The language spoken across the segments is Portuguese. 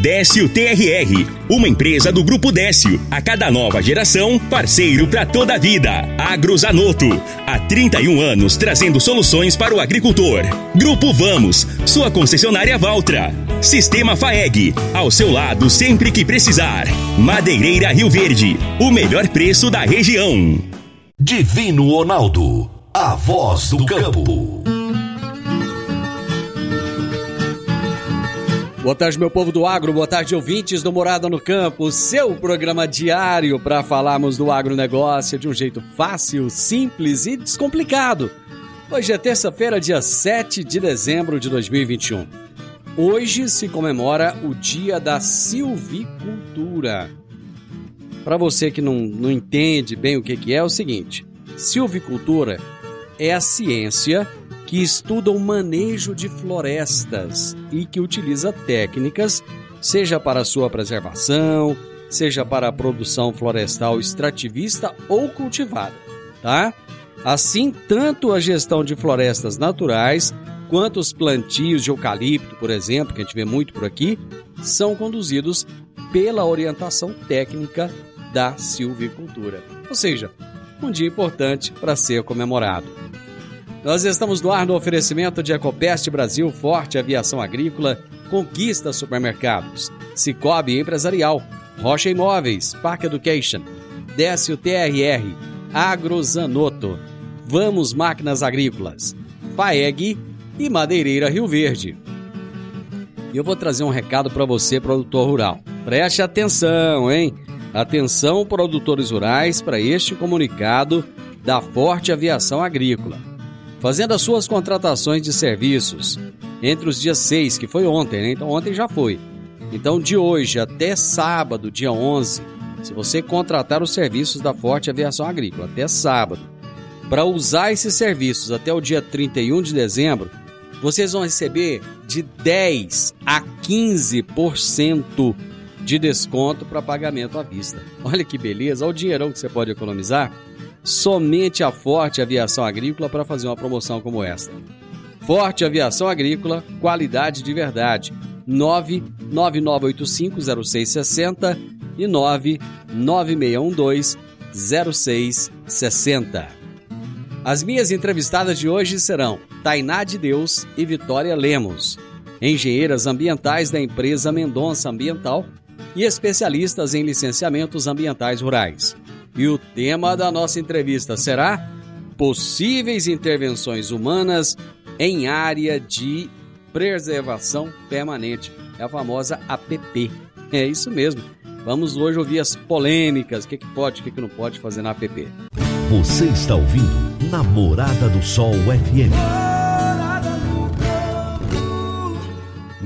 Décio TRR, uma empresa do Grupo Décio. A cada nova geração, parceiro para toda a vida. Agrozanoto, há 31 anos trazendo soluções para o agricultor. Grupo Vamos, sua concessionária Valtra. Sistema FAEG, ao seu lado sempre que precisar. Madeireira Rio Verde, o melhor preço da região. Divino Ronaldo, a voz do campo. Boa tarde, meu povo do agro, boa tarde, ouvintes do Morada no Campo, seu programa diário para falarmos do agronegócio de um jeito fácil, simples e descomplicado. Hoje é terça-feira, dia 7 de dezembro de 2021. Hoje se comemora o Dia da Silvicultura. Para você que não, não entende bem o que, que é, é o seguinte: silvicultura é a ciência que estuda o manejo de florestas e que utiliza técnicas, seja para sua preservação, seja para a produção florestal extrativista ou cultivada, tá? Assim, tanto a gestão de florestas naturais quanto os plantios de eucalipto, por exemplo, que a gente vê muito por aqui, são conduzidos pela orientação técnica da silvicultura. Ou seja, um dia importante para ser comemorado. Nós estamos no ar no oferecimento de Ecopest Brasil, Forte Aviação Agrícola, Conquista Supermercados, Cicobi Empresarial, Rocha Imóveis, Park Education, Décio TRR, Agrozanoto, Vamos Máquinas Agrícolas, Faeg e Madeireira Rio Verde. E eu vou trazer um recado para você, produtor rural. Preste atenção, hein? Atenção, produtores rurais, para este comunicado da Forte Aviação Agrícola fazendo as suas contratações de serviços entre os dias 6, que foi ontem, né? Então ontem já foi. Então de hoje até sábado, dia 11, se você contratar os serviços da Forte Aviação Agrícola até sábado, para usar esses serviços até o dia 31 de dezembro, vocês vão receber de 10 a 15% de desconto para pagamento à vista. Olha que beleza, olha o dinheirão que você pode economizar somente a Forte Aviação Agrícola para fazer uma promoção como esta. Forte Aviação Agrícola, qualidade de verdade. 999850660 e 996120660. As minhas entrevistadas de hoje serão Tainá de Deus e Vitória Lemos, engenheiras ambientais da empresa Mendonça Ambiental e especialistas em licenciamentos ambientais rurais. E o tema da nossa entrevista será Possíveis intervenções humanas em área de preservação permanente. É a famosa APP. É isso mesmo. Vamos hoje ouvir as polêmicas, o que, que pode, o que, que não pode fazer na APP. Você está ouvindo Namorada do Sol FM.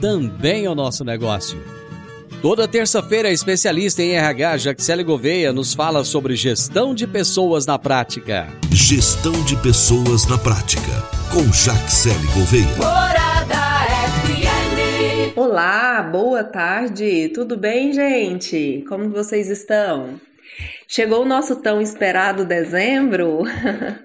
também é o nosso negócio. Toda terça-feira, a especialista em RH, Jaxele Gouveia, nos fala sobre gestão de pessoas na prática. Gestão de pessoas na prática, com Jaxele Gouveia. Morada FM. Olá, boa tarde, tudo bem, gente? Como vocês estão? Chegou o nosso tão esperado dezembro,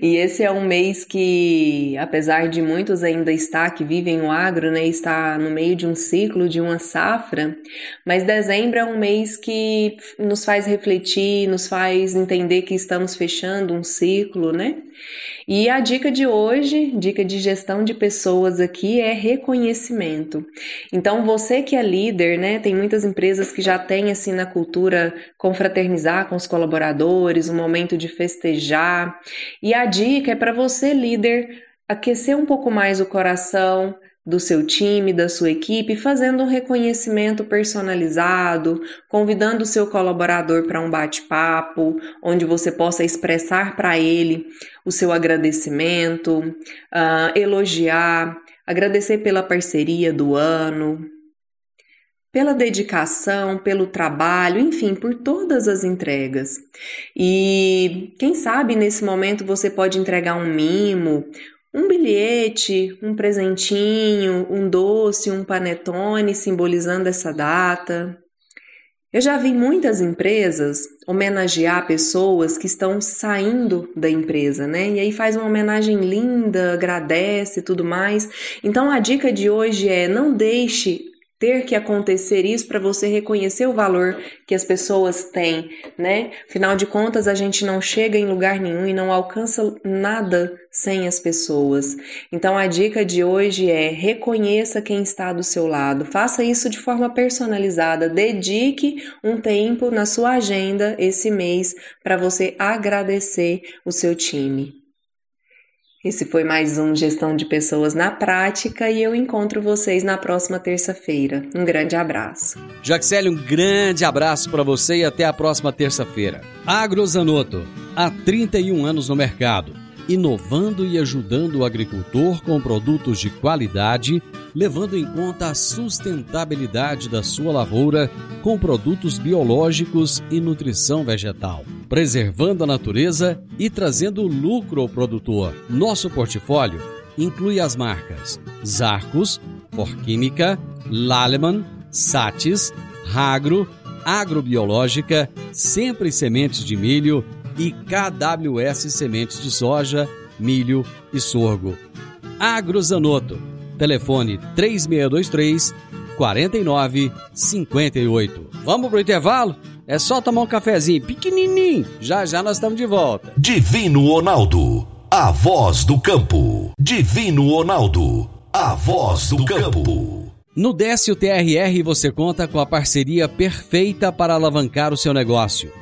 e esse é um mês que, apesar de muitos ainda estar que vivem o agro, né, está no meio de um ciclo, de uma safra, mas dezembro é um mês que nos faz refletir, nos faz entender que estamos fechando um ciclo, né? E a dica de hoje, dica de gestão de pessoas aqui é reconhecimento. Então, você que é líder, né, tem muitas empresas que já têm assim na cultura confraternizar com os colaboradores, um momento de festejar. E a dica é para você, líder, aquecer um pouco mais o coração, do seu time, da sua equipe, fazendo um reconhecimento personalizado, convidando o seu colaborador para um bate-papo, onde você possa expressar para ele o seu agradecimento, uh, elogiar, agradecer pela parceria do ano, pela dedicação, pelo trabalho, enfim, por todas as entregas. E quem sabe nesse momento você pode entregar um mimo, um bilhete, um presentinho, um doce, um panetone simbolizando essa data. Eu já vi muitas empresas homenagear pessoas que estão saindo da empresa, né? E aí faz uma homenagem linda, agradece e tudo mais. Então a dica de hoje é não deixe ter que acontecer isso para você reconhecer o valor que as pessoas têm, né? Afinal de contas, a gente não chega em lugar nenhum e não alcança nada sem as pessoas. Então a dica de hoje é reconheça quem está do seu lado. Faça isso de forma personalizada. Dedique um tempo na sua agenda esse mês para você agradecer o seu time. Esse foi mais um Gestão de Pessoas na Prática e eu encontro vocês na próxima terça-feira. Um grande abraço. Jaxele, um grande abraço para você e até a próxima terça-feira. Agrozanoto, há 31 anos no mercado inovando e ajudando o agricultor com produtos de qualidade, levando em conta a sustentabilidade da sua lavoura com produtos biológicos e nutrição vegetal, preservando a natureza e trazendo lucro ao produtor. Nosso portfólio inclui as marcas Zarcos, Forquímica, Laleman, Satis, Ragro, Agrobiológica, Sempre Sementes de Milho e KWS Sementes de Soja, Milho e Sorgo. Agrozanoto, telefone 3623 4958. Vamos pro intervalo? É só tomar um cafezinho pequenininho. Já já nós estamos de volta. Divino Ronaldo, a voz do campo. Divino Ronaldo, a voz do campo. No Décio TRR você conta com a parceria perfeita para alavancar o seu negócio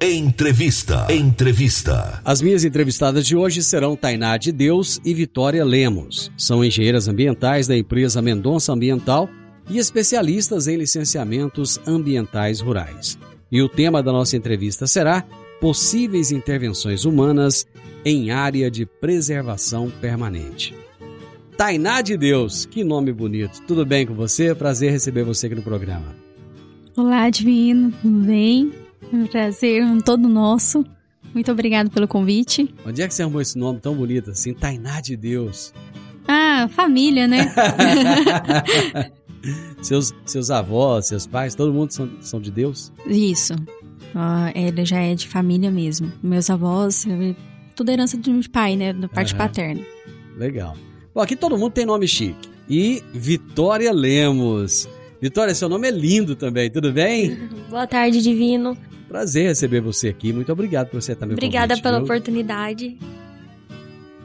Entrevista. Entrevista. As minhas entrevistadas de hoje serão Tainá de Deus e Vitória Lemos. São engenheiras ambientais da empresa Mendonça Ambiental e especialistas em licenciamentos ambientais rurais. E o tema da nossa entrevista será Possíveis intervenções humanas em área de preservação permanente. Tainá de Deus, que nome bonito. Tudo bem com você? Prazer receber você aqui no programa. Olá, Divino, tudo bem? Um prazer um todo nosso. Muito obrigado pelo convite. Onde é que você arrumou esse nome tão bonito assim? Tainá de Deus. Ah, família, né? seus, seus avós, seus pais, todo mundo são, são de Deus? Isso. Uh, ele já é de família mesmo. Meus avós, tudo herança de pai, né? Da parte uhum. paterna. Legal. Bom, aqui todo mundo tem nome chique. E Vitória Lemos. Vitória, seu nome é lindo também, tudo bem? Boa tarde, Divino. Prazer receber você aqui. Muito obrigado por você estar me Obrigada convite, pela viu? oportunidade.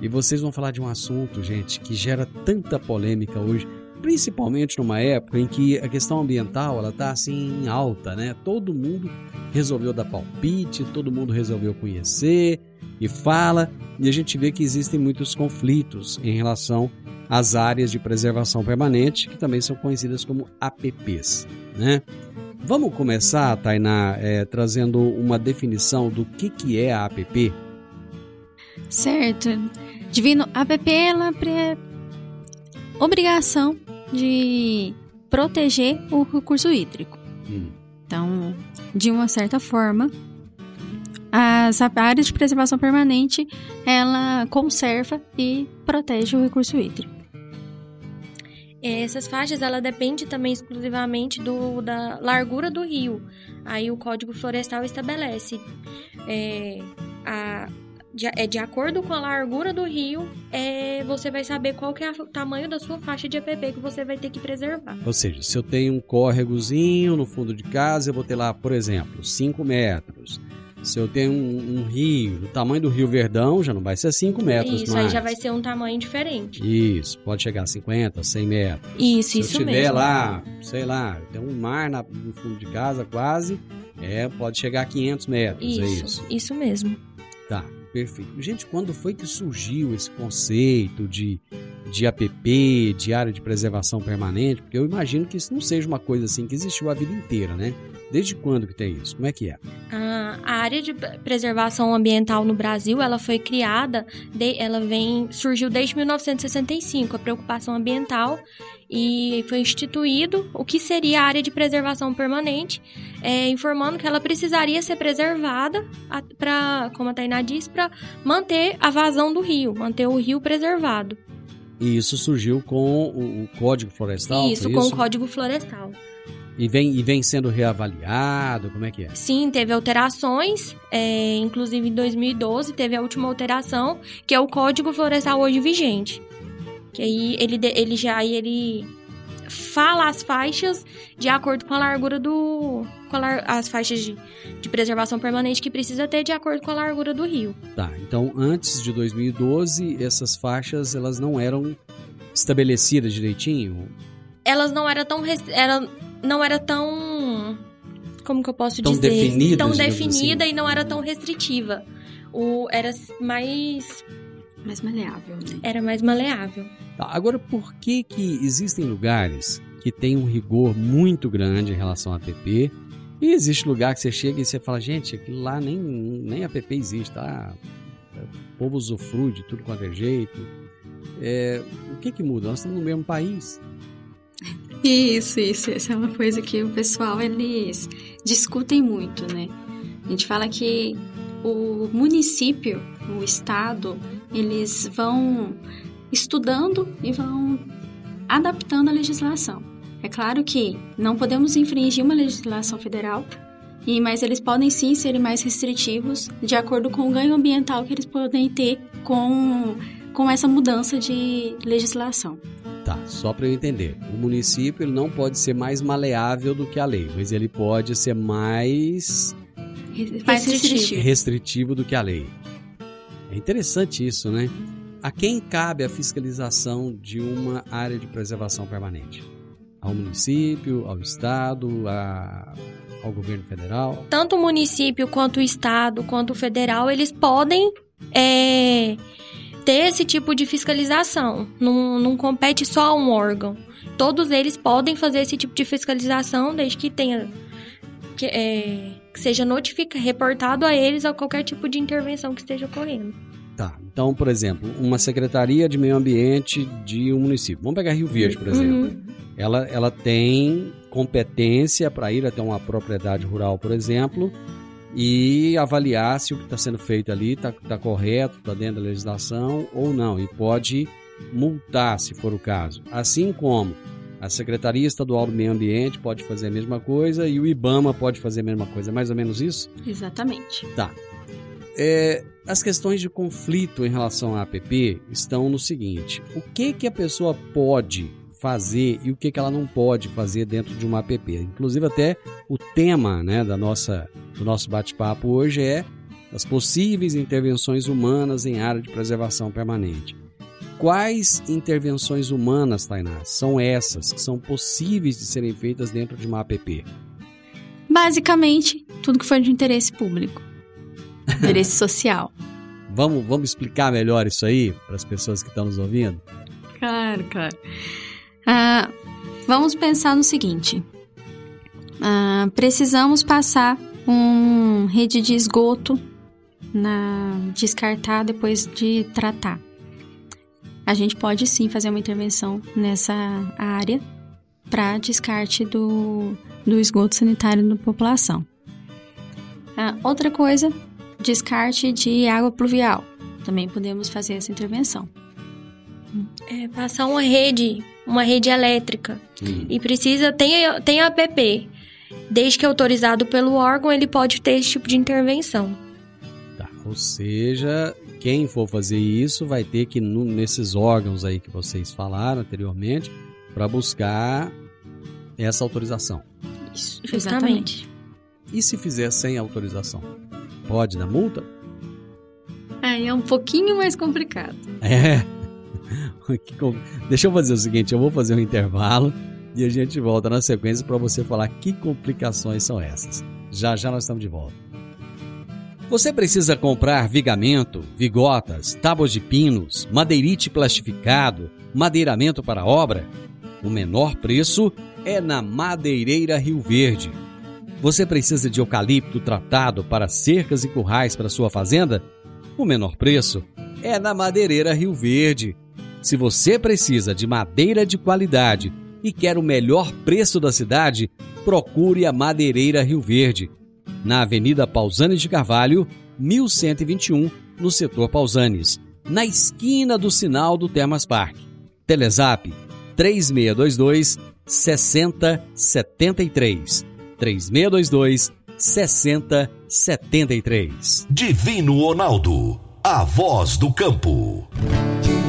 E vocês vão falar de um assunto, gente, que gera tanta polêmica hoje, principalmente numa época em que a questão ambiental ela tá assim em alta, né? Todo mundo resolveu dar palpite, todo mundo resolveu conhecer e fala, e a gente vê que existem muitos conflitos em relação às áreas de preservação permanente, que também são conhecidas como APPs, né? Vamos começar, Tainá, é, trazendo uma definição do que, que é a APP? Certo. Divino, a APP, ela é obrigação de proteger o recurso hídrico. Hum. Então, de uma certa forma, as a área de preservação permanente, ela conserva e protege o recurso hídrico. Essas faixas, ela depende também exclusivamente do, da largura do rio. Aí o Código Florestal estabelece é, a, de, é, de acordo com a largura do rio, é, você vai saber qual que é o tamanho da sua faixa de EPP que você vai ter que preservar. Ou seja, se eu tenho um córregozinho no fundo de casa, eu vou ter lá, por exemplo, 5 metros. Se eu tenho um, um rio, do tamanho do Rio Verdão, já não vai ser 5 metros Isso, mais. aí já vai ser um tamanho diferente. Isso, pode chegar a 50, 100 metros. Isso, Se isso eu tiver mesmo. lá, sei lá, tem um mar na- no fundo de casa quase, é, pode chegar a 500 metros, é Isso, isso. isso mesmo. Tá, perfeito. Gente, quando foi que surgiu esse conceito de, de APP, de área de preservação permanente? Porque eu imagino que isso não seja uma coisa assim que existiu a vida inteira, né? Desde quando que tem isso? Como é que é? A, a área de preservação ambiental no Brasil, ela foi criada, de- ela vem surgiu desde 1965, a preocupação ambiental e foi instituído o que seria a área de preservação permanente, é, informando que ela precisaria ser preservada para, como a Tainá disse, para manter a vazão do rio, manter o rio preservado. E isso surgiu com o, o Código Florestal? isso, foi com o Código Florestal. E vem, e vem sendo reavaliado? Como é que é? Sim, teve alterações, é, inclusive em 2012 teve a última alteração, que é o Código Florestal hoje vigente. Que aí ele, ele já ele fala as faixas de acordo com a largura do. com lar- as faixas de, de preservação permanente que precisa ter de acordo com a largura do rio. Tá, então antes de 2012, essas faixas elas não eram estabelecidas direitinho? Elas não eram tão. res- Era, não era tão. Como que eu posso Tão dizer? definidas, tão definida assim. e não era tão restritiva. O, era mais. Mais maleável, né? Era mais maleável. Tá, agora por que que existem lugares que têm um rigor muito grande em relação a APP e existe lugar que você chega e você fala, gente, aquilo lá nem, nem APP existe, tá? O povo usufrui de tudo quanto é jeito. É, o que que muda? Nós estamos no mesmo país. Isso, isso. Essa é uma coisa que o pessoal, eles discutem muito, né? A gente fala que o município, o estado, eles vão estudando e vão adaptando a legislação. É claro que não podemos infringir uma legislação federal, mas eles podem sim ser mais restritivos de acordo com o ganho ambiental que eles podem ter com, com essa mudança de legislação. Tá, só para eu entender. O município ele não pode ser mais maleável do que a lei, mas ele pode ser mais Mais Restritivo. restritivo. restritivo do que a lei. É interessante isso, né? A quem cabe a fiscalização de uma área de preservação permanente? Ao município, ao estado, a- ao governo federal? Tanto o município, quanto o estado, quanto o federal, eles podem é, ter esse tipo de fiscalização. Não, não compete só a um órgão. Todos eles podem fazer esse tipo de fiscalização desde que tenha. Que, é, que seja notifica, reportado a eles a qualquer tipo de intervenção que esteja ocorrendo. Tá, então, por exemplo, uma secretaria de meio ambiente de um município. Vamos pegar Rio Verde, por exemplo. Uhum. ela, ela tem competência para ir até uma propriedade rural, por exemplo, e avaliar se o que está sendo feito ali está correto, está dentro da legislação ou não, e pode multar se for o caso. Assim como a Secretaria Estadual do Meio Ambiente pode fazer a mesma coisa e o IBAMA pode fazer a mesma coisa. Mais ou menos isso? Exatamente. É, as questões de conflito em relação à APP estão no seguinte: o que que a pessoa pode fazer e o que que ela não pode fazer dentro de uma APP? Inclusive até o tema, né, da nossa do nosso bate-papo hoje é as possíveis intervenções humanas em área de preservação permanente. Quais intervenções humanas, Tainá, são essas que são possíveis de serem feitas dentro de uma APP? Basicamente, tudo que for de interesse público. Interesse social. Vamos, vamos explicar melhor isso aí para as pessoas que estão nos ouvindo? Claro, claro. Ah, vamos pensar no seguinte. Ah, precisamos passar um rede de esgoto na descartar depois de tratar. A gente pode sim fazer uma intervenção nessa área para descarte do, do esgoto sanitário da população. Ah, outra coisa, descarte de água pluvial. Também podemos fazer essa intervenção. É, passar uma rede, uma rede elétrica. E precisa, tem, tem APP. Desde que autorizado pelo órgão, ele pode ter esse tipo de intervenção. Tá, ou seja, quem for fazer isso vai ter que ir no- nesses órgãos aí que vocês falaram anteriormente para buscar essa autorização. Isso, Justamente. E se fizer sem autorização? Pode dar multa? Aí é um pouquinho mais complicado. É. Deixa eu fazer o seguinte, eu vou fazer um intervalo e a gente volta na sequência para você falar que complicações são essas. Já já nós estamos de volta. Você precisa comprar vigamento, vigotas, tábuas de pinos, madeirite plastificado, madeiramento para obra? O menor preço é na Madeireira Rio Verde. Você precisa de eucalipto tratado para cercas e currais para sua fazenda? O menor preço é na Madeireira Rio Verde. Se você precisa de madeira de qualidade e quer o melhor preço da cidade, procure a Madeireira Rio Verde, na Avenida Pausanes de Carvalho, 1121, no setor Pausanes, na esquina do sinal do Termas Park. Telezap 3622 6073. 3622 6073. Divino Ronaldo, a voz do campo.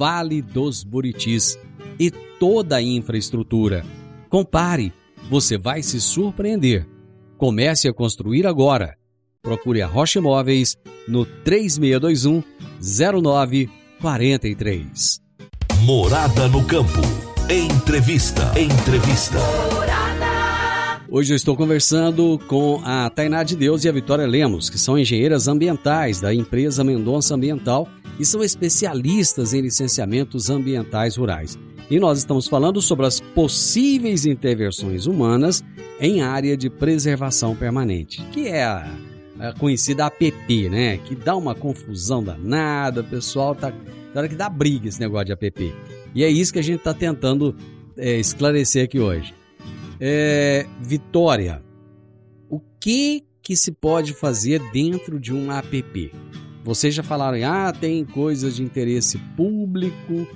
Vale dos Buritis e toda a infraestrutura. Compare você vai se surpreender. Comece a construir agora. Procure a Rocha Imóveis no 3621 0943. Morada no campo. Entrevista. Entrevista. Hoje eu estou conversando com a Tainá de Deus e a Vitória Lemos, que são engenheiras ambientais da empresa Mendonça Ambiental e são especialistas em licenciamentos ambientais rurais. E nós estamos falando sobre as possíveis intervenções humanas em área de preservação permanente, que é a, a conhecida APP, né? Que dá uma confusão danada, o pessoal tá. Hora que dá briga esse negócio de APP. E é isso que a gente está tentando é, esclarecer aqui hoje. É, Vitória, o que que se pode fazer dentro de um APP? Vocês já falaram, ah, tem coisas de interesse público.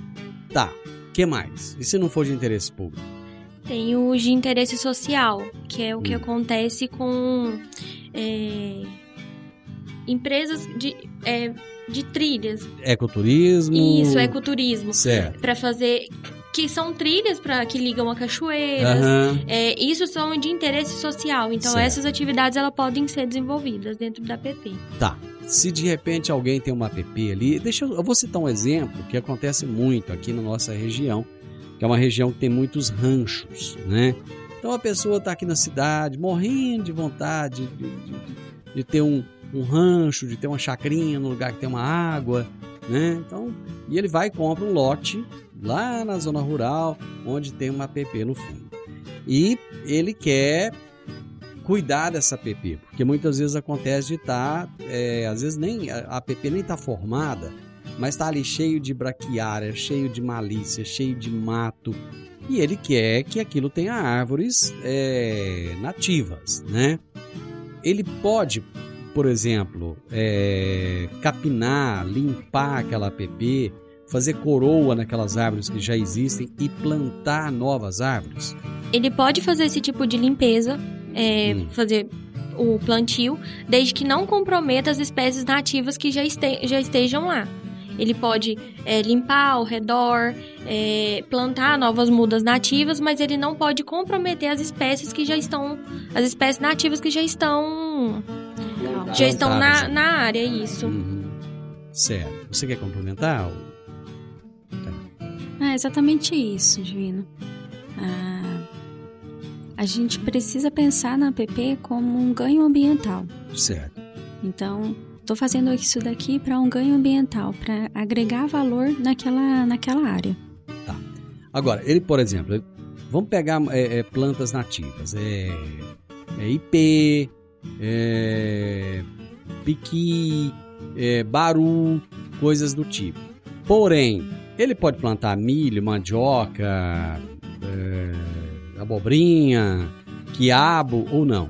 Tá, que mais? E se não for de interesse público? Tem o de interesse social, que é o que Hum. acontece com é, empresas de, é, de trilhas. Ecoturismo? Isso, ecoturismo. Certo. Para fazer. Que são trilhas para que ligam a cachoeiras. Aham. É, isso são de interesse social. Então, Certo. essas atividades elas podem ser desenvolvidas dentro da PP. Tá. Se de repente alguém tem uma app ali, deixa eu, eu vou citar um exemplo que acontece muito aqui na nossa região, que é uma região que tem muitos ranchos, né? Então a pessoa está aqui na cidade morrendo de vontade de, de- de ter um, um rancho, de ter uma chacrinha no lugar que tem uma água, né? Então, e ele vai e compra um lote lá na zona rural, onde tem uma app no fundo. E ele quer cuidar dessa app, porque muitas vezes acontece de estar, às vezes nem a app nem está formada, mas está ali cheio de braquiária, cheio de malícia, cheio de mato, e ele quer que aquilo tenha árvores é, nativas, né? Ele pode, por exemplo, é, capinar, limpar aquela app, fazer coroa naquelas árvores que já existem e plantar novas árvores. Ele pode fazer esse tipo de limpeza, é, Hum. fazer o plantio, desde que não comprometa as espécies nativas que já, este- já estejam lá. Ele pode é, limpar ao redor, é, plantar novas mudas nativas, mas ele não pode comprometer as espécies que já estão, as espécies nativas que já estão, já estão na, na área, isso. Uhum. Certo. Você quer complementar? É exatamente isso, Divino. Ah, a gente precisa pensar na APP como um ganho ambiental. Certo. Então, estou fazendo isso daqui para um ganho ambiental, para agregar valor naquela, naquela área. Agora, ele, por exemplo, vamos pegar é, é, plantas nativas. É, é ipê, é, piqui, é, baru, coisas do tipo. Porém, ele pode plantar milho, mandioca, é, abobrinha, quiabo ou não.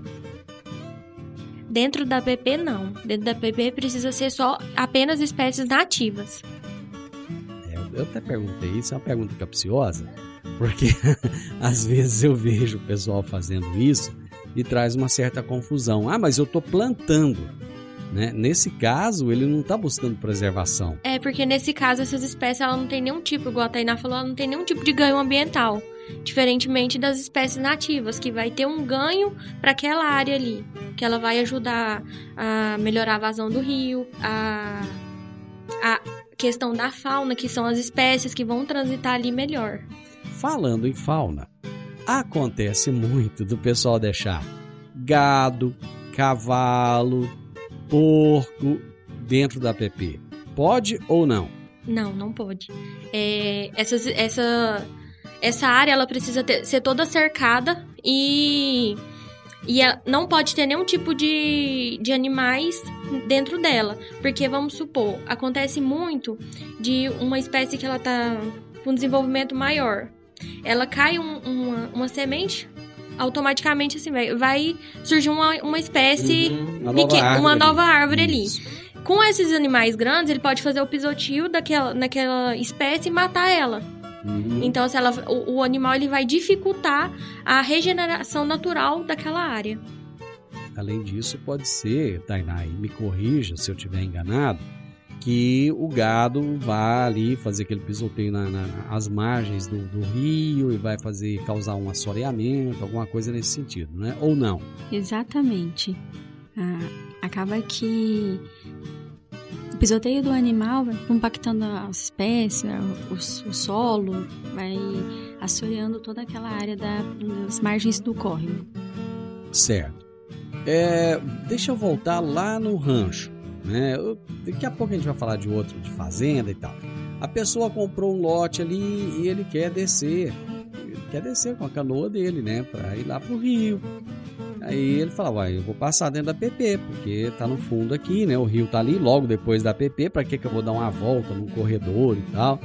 Dentro da PP, não. Dentro da PP precisa ser só apenas espécies nativas. É, eu- até perguntei, isso é uma pergunta capciosa, porque às vezes eu vejo o pessoal fazendo isso e traz uma certa confusão. Ah, mas eu estou plantando. Né? Nesse caso, ele não está buscando preservação. É, porque nesse caso, essas espécies ela não tem nenhum tipo, igual a Tainá falou, ela não tem nenhum tipo de ganho ambiental. Diferentemente das espécies nativas, que vai ter um ganho para aquela área ali. Que ela vai ajudar a melhorar a vazão do rio, a, a questão da fauna, que são as espécies que vão transitar ali melhor. Falando em fauna, acontece muito do pessoal deixar gado, cavalo, porco dentro da PP. Pode ou não? Não, não pode. É, essas- essa, essa área ela precisa ter- ser toda cercada e, e não pode ter nenhum tipo de, de animais dentro dela. Porque, vamos supor, acontece muito de uma espécie que ela tá com desenvolvimento maior. Ela cai um- uma, uma semente, automaticamente assim, vai, vai surgir uma, uma espécie, Uma peque- uma árvore nova árvore ali. Isso. Com esses animais grandes, ele pode fazer o pisotio daquela, naquela espécie e matar ela. Uhum. Então, se ela, o, o animal ele vai dificultar a regeneração natural daquela área. Além disso, pode ser, Tainá, e me corrija se eu estiver enganado, que o gado vá ali fazer aquele pisoteio na, na- nas margens do, do rio e vai fazer causar um assoreamento, alguma coisa nesse sentido, né? Ou não? Exatamente. Ah, acaba que o pisoteio do animal vai compactando as espécies, o, o solo, vai assoreando toda aquela área da- das margens do córrego. Certo. É, deixa eu voltar lá no rancho. Né? Daqui a pouco a gente vai falar de outro, de fazenda e tal. A pessoa comprou um lote ali e ele quer descer. Ele quer descer com a canoa dele, né? Pra ir lá pro rio. Aí ele fala, uai, eu vou passar dentro da PP, porque tá no fundo aqui, né? O rio tá ali, logo depois da PP, pra que que eu vou dar uma volta num corredor e tal?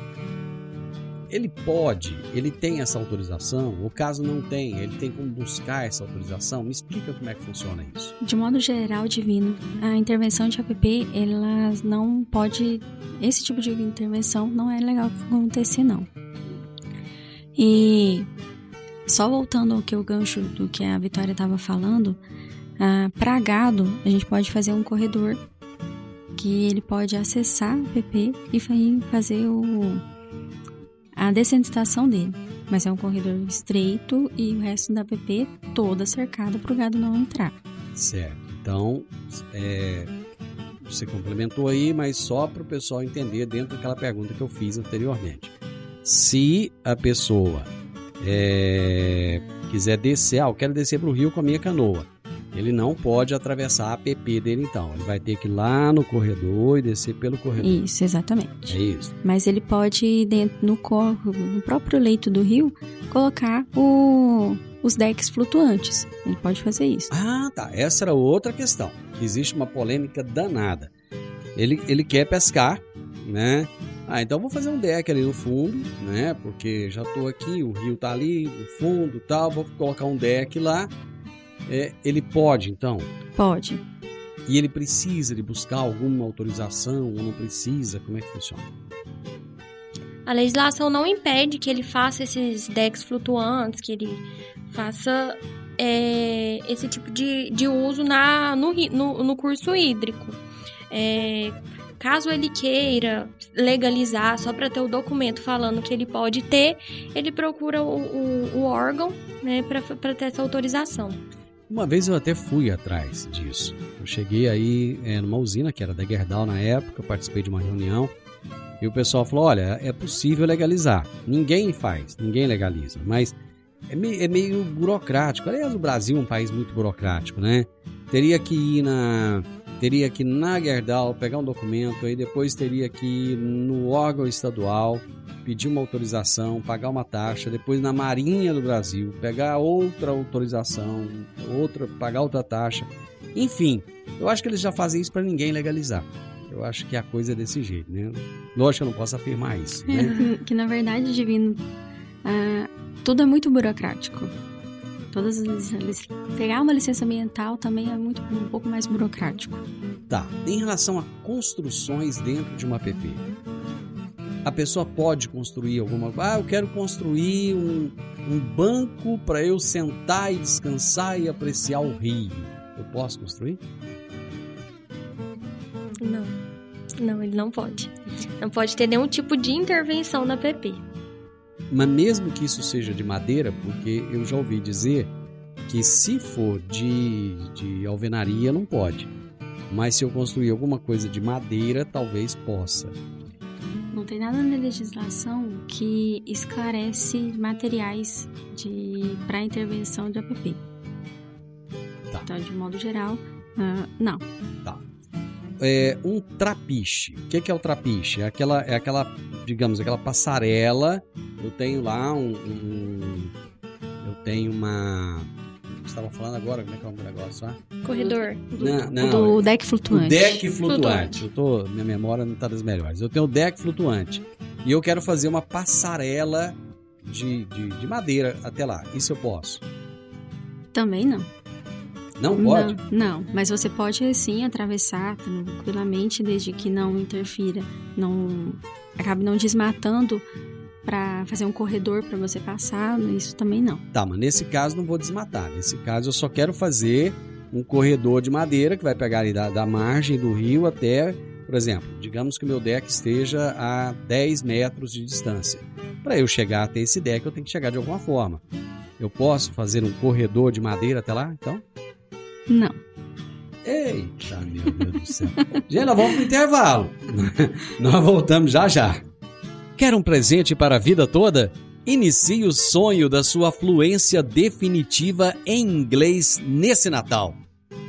Ele pode, ele tem essa autorização, ou caso não tenha, ele tem como buscar essa autorização? Me explica como é que funciona isso. De modo geral, divino, a intervenção de APP, ela não pode. Esse tipo de intervenção não é legal acontecer, não. E só voltando ao que o gancho do que a Vitória estava falando, para gado, a gente pode fazer um corredor que ele pode acessar a APP e fa- fazer o, a descendentação dele. Mas é um corredor estreito e o resto da APP toda cercada para o gado não entrar. Certo. Então, é, você complementou aí, mas só para o pessoal entender dentro daquela pergunta que eu fiz anteriormente. Se a pessoa é, quiser descer, ah, eu quero descer para o rio com a minha canoa. Ele não pode atravessar a APP dele então. Ele vai ter que ir lá no corredor e descer pelo corredor. Isso, exatamente. É isso. Mas ele pode, dentro, no, córrego, no próprio leito do rio, colocar o- os decks flutuantes. Ele pode fazer isso. Ah, tá. Essa era outra questão. Que existe uma polêmica danada. Ele, ele quer pescar, né? Ah, então vou fazer um deck ali no fundo, né? Porque já tô aqui, o rio tá ali no fundo e tal. Vou colocar um deck lá. É, ele pode, então. Pode. E ele precisa de buscar alguma autorização ou não precisa? Como é que funciona? A legislação não impede que ele faça esses decks flutuantes, que ele faça é, esse tipo de, de uso na, no, no, no curso hídrico. É, caso ele queira legalizar só para ter o documento falando que ele pode ter, ele procura o, o- o órgão né, para ter essa autorização. Uma vez eu até fui atrás disso. Eu cheguei aí é, numa usina que era da Gerdau na época, participei de uma reunião e o pessoal falou: olha, é possível legalizar. Ninguém faz, ninguém legaliza, mas é meio, é meio burocrático. Aliás, o Brasil é um país muito burocrático, né? Teria que ir na. Teria que ir na Gerdau pegar um documento, aí depois teria que ir no órgão estadual, pedir uma autorização, pagar uma taxa, depois na Marinha do Brasil, pegar outra autorização, outra, pagar outra taxa. Enfim, eu acho que eles já fazem isso para ninguém legalizar. Eu acho que a coisa é desse jeito, né? Lógico que eu não posso afirmar isso, É, né? que, que, na verdade, Divino, ah, tudo é muito burocrático. Todas as pegar uma licença ambiental também é muito um pouco mais burocrático. Tá. Em relação a construções dentro de uma PP, a pessoa pode construir alguma Ah, eu quero construir um, um banco para eu sentar e descansar e apreciar o rio. Eu posso construir? Não. Não, ele não pode. Não pode ter nenhum tipo de intervenção na PP. Mas mesmo que isso seja de madeira, porque eu já ouvi dizer que se for de, de alvenaria não pode. Mas se eu construir alguma coisa de madeira, talvez possa. Não tem nada na legislação que esclarece materiais de para intervenção de APP. Tá. Então, de modo geral, ah, não. É, um trapiche. O que, que é o trapiche? É aquela, é aquela, digamos, aquela passarela. Eu tenho lá um. um- eu tenho uma. Você estava falando agora, como é que é o negócio lá? Corredor. Não, O não. do deck flutuante. O deck flutuante. Flutuante. Eu tô, minha memória não está das melhores. Eu tenho o deck flutuante. E eu quero fazer uma passarela de, de, de madeira até lá. Isso eu posso. Também não. Não pode? Não, não, mas você pode sim atravessar tranquilamente desde que não interfira, não acabe não desmatando para fazer um corredor para você passar, isso também não. Tá, mas nesse caso não vou desmatar. Nesse caso eu só quero fazer um corredor de madeira que vai pegar ali da, da margem do rio até, por exemplo, digamos que o meu deck esteja a 10 metros de distância. Para eu chegar até esse deck, eu tenho que chegar de alguma forma. Eu posso fazer um corredor de madeira até lá, então? Não. Eita, meu Deus do céu. Gente, nós vamos pro intervalo. nós voltamos já já. Quer um presente para a vida toda? Inicie o sonho da sua fluência definitiva em inglês nesse Natal.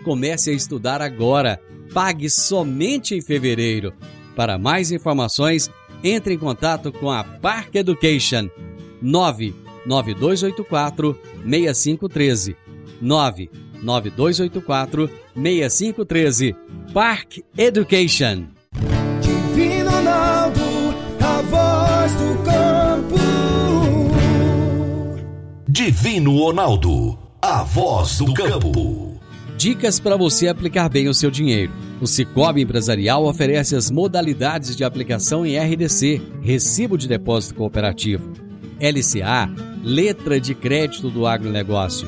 Comece a estudar agora. Pague somente em fevereiro. Para mais informações, entre em contato com a Park Education 99284 6513 99284 6513 Park Education. Divino Ronaldo, a voz do campo. Divino Ronaldo, a voz do campo. Dicas para você aplicar bem o seu dinheiro. O Cicobi Empresarial oferece as modalidades de aplicação em RDC, Recibo de Depósito Cooperativo, LCA, Letra de Crédito do Agronegócio,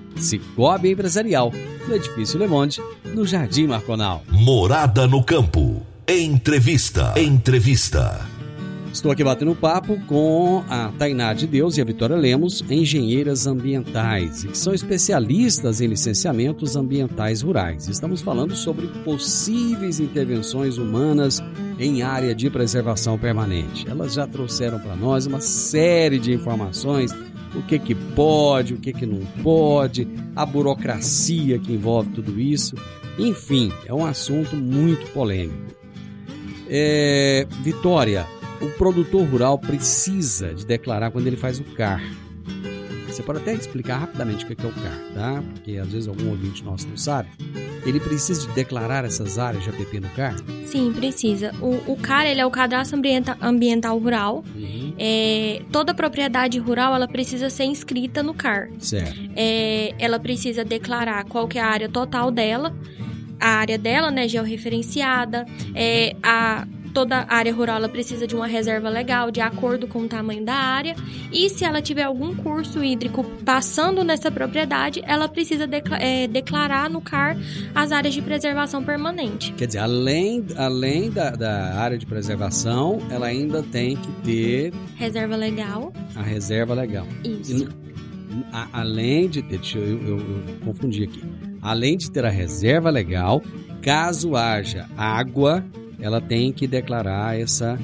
Cicobi Empresarial, no Edifício Le Monde, no Jardim Marconal. Morada no campo. Entrevista. Entrevista. Estou aqui batendo papo com a Tainá de Deus e a Vitória Lemos, engenheiras ambientais, que são especialistas em licenciamentos ambientais rurais. Estamos falando sobre possíveis intervenções humanas em área de preservação permanente. Elas já trouxeram para nós uma série de informações, o que que pode, o que que não pode, a burocracia que envolve tudo isso. Enfim, é um assunto muito polêmico. É, Vitória, o produtor rural precisa de declarar quando ele faz o CAR. Você pode até explicar rapidamente o que é o CAR, tá? Porque às vezes algum ouvinte nosso não sabe. Ele precisa de declarar essas áreas de APP no CAR? Sim, precisa. O, o CAR ele é o Cadastro Ambienta- Ambiental Rural. Uhum. É, toda propriedade rural ela precisa ser inscrita no CAR. Certo. É, ela precisa declarar qual que é a área total dela, a área dela, né, georreferenciada, é, a toda área rural ela precisa de uma reserva legal de acordo com o tamanho da área e se ela tiver algum curso hídrico passando nessa propriedade, ela precisa decla- é, declarar no CAR as áreas de preservação permanente. Quer dizer, além, além da, da área de preservação, ela ainda tem que ter Reserva legal, a reserva legal. E isso. no- a- além de ter, deixa eu, eu, eu- eu confundi aqui. Além de ter a reserva legal, caso haja água, ela tem que declarar essa,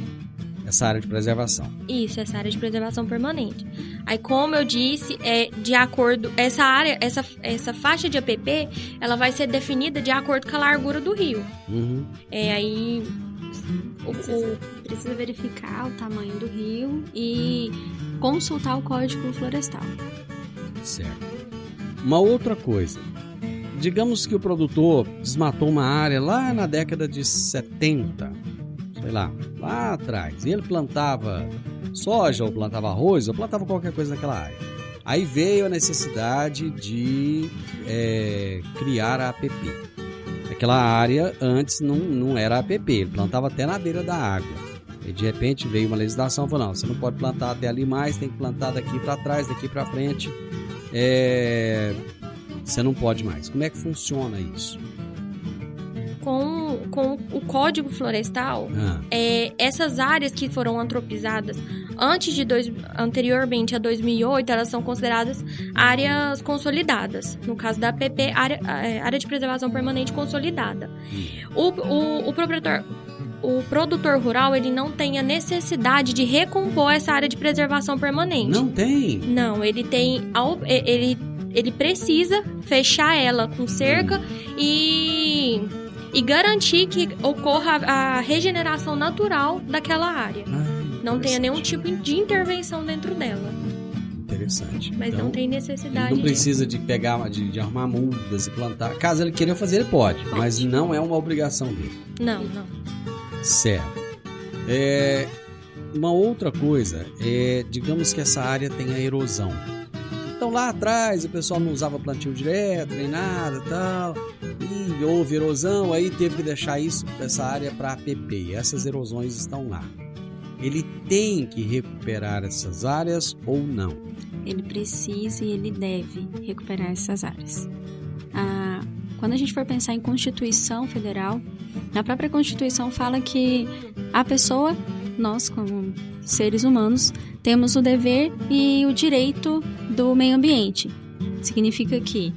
essa área de preservação. Isso, essa área de preservação permanente. Aí, como eu disse, é de acordo essa área, essa, essa faixa de APP, ela vai ser definida de acordo com a largura do rio. Uhum. É aí o, Precisa, precisa verificar o tamanho do rio e consultar o Código Florestal. Certo. Uma outra coisa. Digamos que o produtor desmatou uma área lá na década de 70, sei lá, lá atrás. E ele plantava soja, ou plantava arroz, ou plantava qualquer coisa naquela área. Aí veio a necessidade de é, criar a APP. Aquela área antes não, não era APP, ele plantava até na beira da água. E de repente veio uma legislação falou: não, você não pode plantar até ali mais, tem que plantar daqui para trás, daqui para frente. É, você não pode mais. Como é que funciona isso? com, com o Código Florestal, Ah, é, essas áreas que foram antropizadas antes de dois, anteriormente a 2008, elas são consideradas áreas consolidadas. No caso da APP, área, é, área de preservação permanente consolidada. O, o, o proprietor o produtor rural ele não tem a necessidade de recompor essa área de preservação permanente. não tem. Não, ele tem. Ele, ele precisa fechar ela com cerca e. E garantir que ocorra a regeneração natural daquela área. Ah, Não tenha nenhum tipo de intervenção dentro dela. Interessante. Mas Então, não tem necessidade. não de- precisa de pegar, de, de arrumar mudas e plantar. Caso ele queira fazer, ele pode. Mas não é uma obrigação dele. Não, não. Certo. É, uma outra coisa é, digamos que essa área tenha erosão. Então lá atrás o pessoal não usava plantio direto, nem nada tal. E houve erosão, aí teve que deixar isso, essa área para APP. Essas erosões estão lá. Ele tem que recuperar essas áreas ou não? Ele precisa e ele deve recuperar essas áreas. Ah, quando a gente for pensar em Constituição Federal, na própria Constituição fala que a pessoa, nós como seres humanos, temos o dever e o direito do meio ambiente. Significa que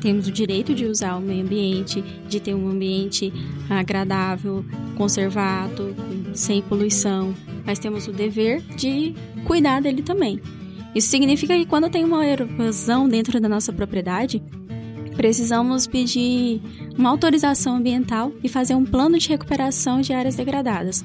temos o direito de usar o meio ambiente, de ter um ambiente agradável, conservado, sem poluição, mas temos o dever de cuidar dele também. Isso significa que quando tem uma erosão dentro da nossa propriedade, precisamos pedir uma autorização ambiental e fazer um plano de recuperação de áreas degradadas.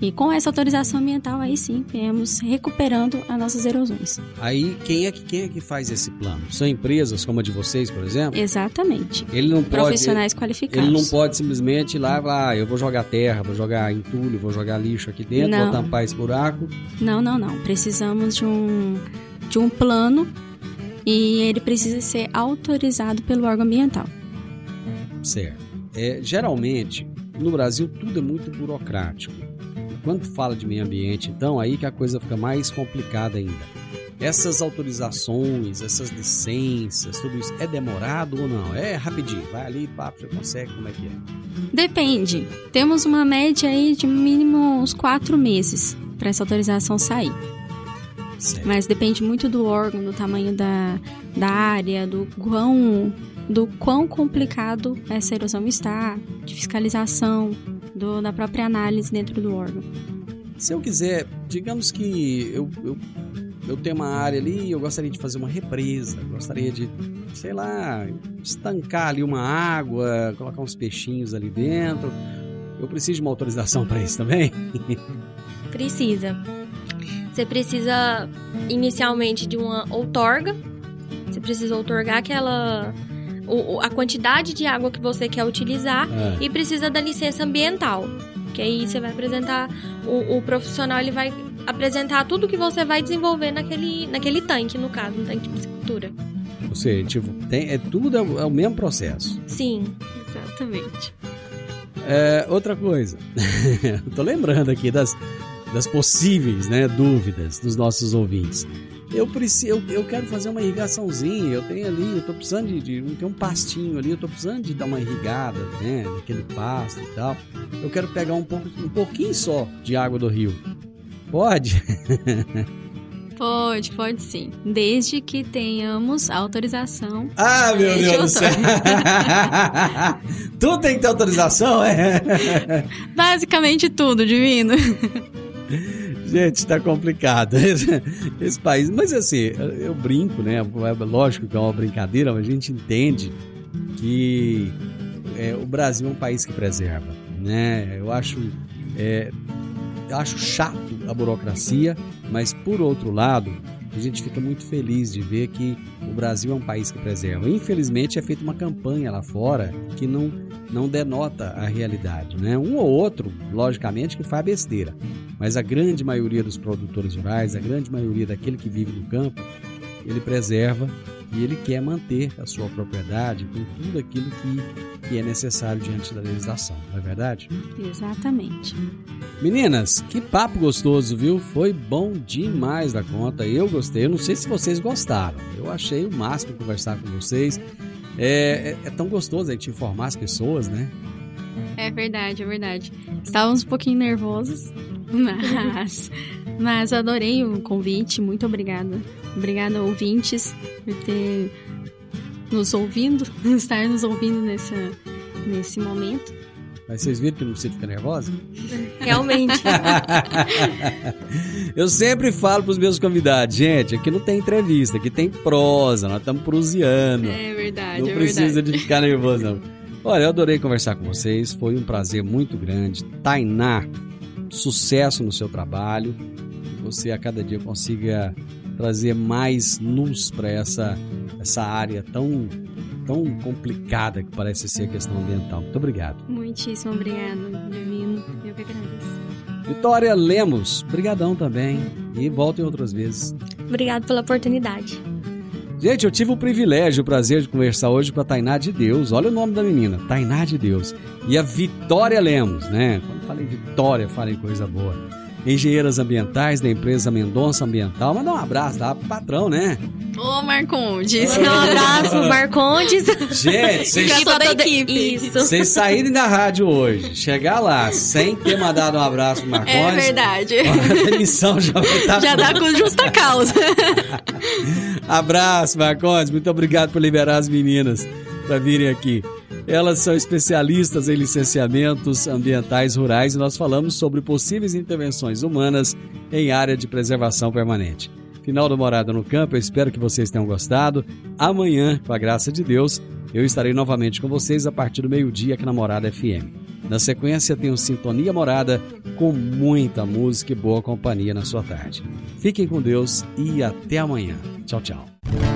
E com essa autorização ambiental, aí sim, viemos recuperando as nossas erosões. Aí quem é que quem é que faz esse plano? São empresas como a de vocês, por exemplo? Exatamente. Ele não pode Profissionais qualificados. Ele não pode simplesmente ir lá e falar, ah, eu vou jogar terra, vou jogar entulho, vou jogar lixo aqui dentro, Não. vou tampar esse buraco. Não, não, não. Precisamos de um, de um plano e ele precisa ser autorizado pelo órgão ambiental. Certo. É, geralmente, no Brasil, tudo é muito burocrático. Quando fala de meio ambiente, então, aí que a coisa fica mais complicada ainda. Essas autorizações, essas licenças, tudo isso, é demorado ou não? É rapidinho, vai ali, papo, você consegue, como é que é? Depende. Temos uma média aí de mínimo uns quatro meses para essa autorização sair. Certo. Mas depende muito do órgão, do tamanho da, da área, do quão, do quão complicado essa erosão está, de fiscalização, do, da própria análise dentro do órgão. Se eu quiser, digamos que eu, eu, eu tenho uma área ali, eu gostaria de fazer uma represa, gostaria de, sei lá, estancar ali uma água, colocar uns peixinhos ali dentro. Eu preciso de uma autorização para isso também? Precisa. Você precisa inicialmente de uma outorga. Você precisa outorgar aquela. O- a quantidade de água que você quer utilizar É. e precisa da licença ambiental. Que aí você vai apresentar. O, o profissional ele vai apresentar tudo que você vai desenvolver naquele, naquele tanque, no caso, no tanque de piscicultura. Ou seja, tipo, tem, é tudo é o, é o mesmo processo. Sim. Exatamente. É, outra coisa, tô lembrando aqui das, das possíveis né, dúvidas dos nossos ouvintes. Eu preciso, eu, eu quero fazer uma irrigaçãozinha, eu tenho ali, eu tô precisando de, de tem um pastinho ali, eu tô precisando de dar uma irrigada, né, naquele pasto e tal. Eu quero pegar um pouco, um pouquinho só de água do rio. Pode? Pode, pode sim. Desde que tenhamos autorização. Ah, meu Deus do céu! tu tem que ter autorização, é? Basicamente tudo, divino. Gente, tá complicado esse, país. Mas assim, eu brinco, né? É Lógico que é uma brincadeira, mas a gente entende que é, o Brasil é um país que preserva, né? Eu acho, é, eu acho chato a burocracia, mas por outro lado, a gente fica muito feliz de ver que o Brasil é um país que preserva. Infelizmente, é feita uma campanha lá fora que não, não denota a realidade. Né? Um ou outro, logicamente, que faz besteira. Mas a grande maioria dos produtores rurais, a grande maioria daquele que vive no campo, ele preserva e ele quer manter a sua propriedade com tudo aquilo que, que é necessário diante da legislação, não é verdade? Exatamente. Meninas, que papo gostoso, viu? Foi bom demais da conta. Eu gostei. Eu não sei se vocês gostaram. Eu achei o máximo conversar com vocês. É, é, é tão gostoso a gente informar as pessoas, né? É verdade, é verdade. Estávamos um pouquinho nervosos, mas, mas adorei o convite. Muito obrigada. Obrigada, ouvintes, por ter nos ouvindo, estar nos ouvindo nessa, nesse momento. Mas vocês viram que não precisa ficar nervosa? Realmente. Eu sempre falo pros meus convidados, gente, aqui não tem entrevista, aqui tem prosa, nós estamos proseando. É verdade, não é precisa verdade. de ficar nervoso, não. Olha, eu adorei conversar com vocês, foi um prazer muito grande. Tainá, sucesso no seu trabalho, que você a cada dia consiga trazer mais luz para essa, essa área tão, tão complicada que parece ser a questão ambiental. Muito obrigado. Muitíssimo obrigada, Divino. Eu que agradeço. Vitória Lemos, brigadão também. E voltem outras vezes. Obrigado pela oportunidade. Gente, eu tive o privilégio, o prazer de conversar hoje com a Tainá de Deus. Olha o nome da menina, Tainá de Deus. E a Vitória Lemos, né? Quando falei Vitória, falei coisa boa. Engenheiras ambientais da empresa Mendonça Ambiental. Mandar um abraço, tá? Pro patrão, né? Ô, Marcondes. Um abraço, Marcondes. Gente, vocês, Pra toda a equipe. Isso. vocês saírem da rádio hoje, chegar lá sem ter mandado um abraço pro Marcondes. É verdade. A demissão já vai estar Já dá com justa causa. Abraço, Marcondes. Muito obrigado por liberar as meninas para virem aqui. Elas são especialistas em licenciamentos ambientais rurais e nós falamos sobre possíveis intervenções humanas em área de preservação permanente. Final do Morada no Campo, eu espero que vocês tenham gostado. Amanhã, com a graça de Deus, eu estarei novamente com vocês a partir do meio-dia aqui na Morada FM. Na sequência, tem o Sintonia Morada com muita música e boa companhia na sua tarde. Fiquem com Deus e até amanhã. Tchau, tchau.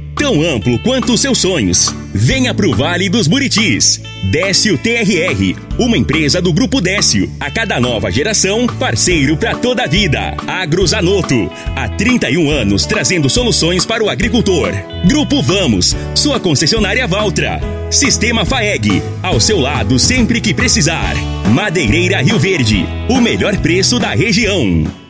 Tão amplo quanto os seus sonhos. Venha pro Vale dos Buritis. Décio TRR, uma empresa do Grupo Décio. A cada nova geração, parceiro para toda a vida. Agrozanoto, há 31 anos trazendo soluções para o agricultor. Grupo Vamos, sua concessionária Valtra. Sistema FAEG, ao seu lado sempre que precisar. Madeireira Rio Verde, o melhor preço da região.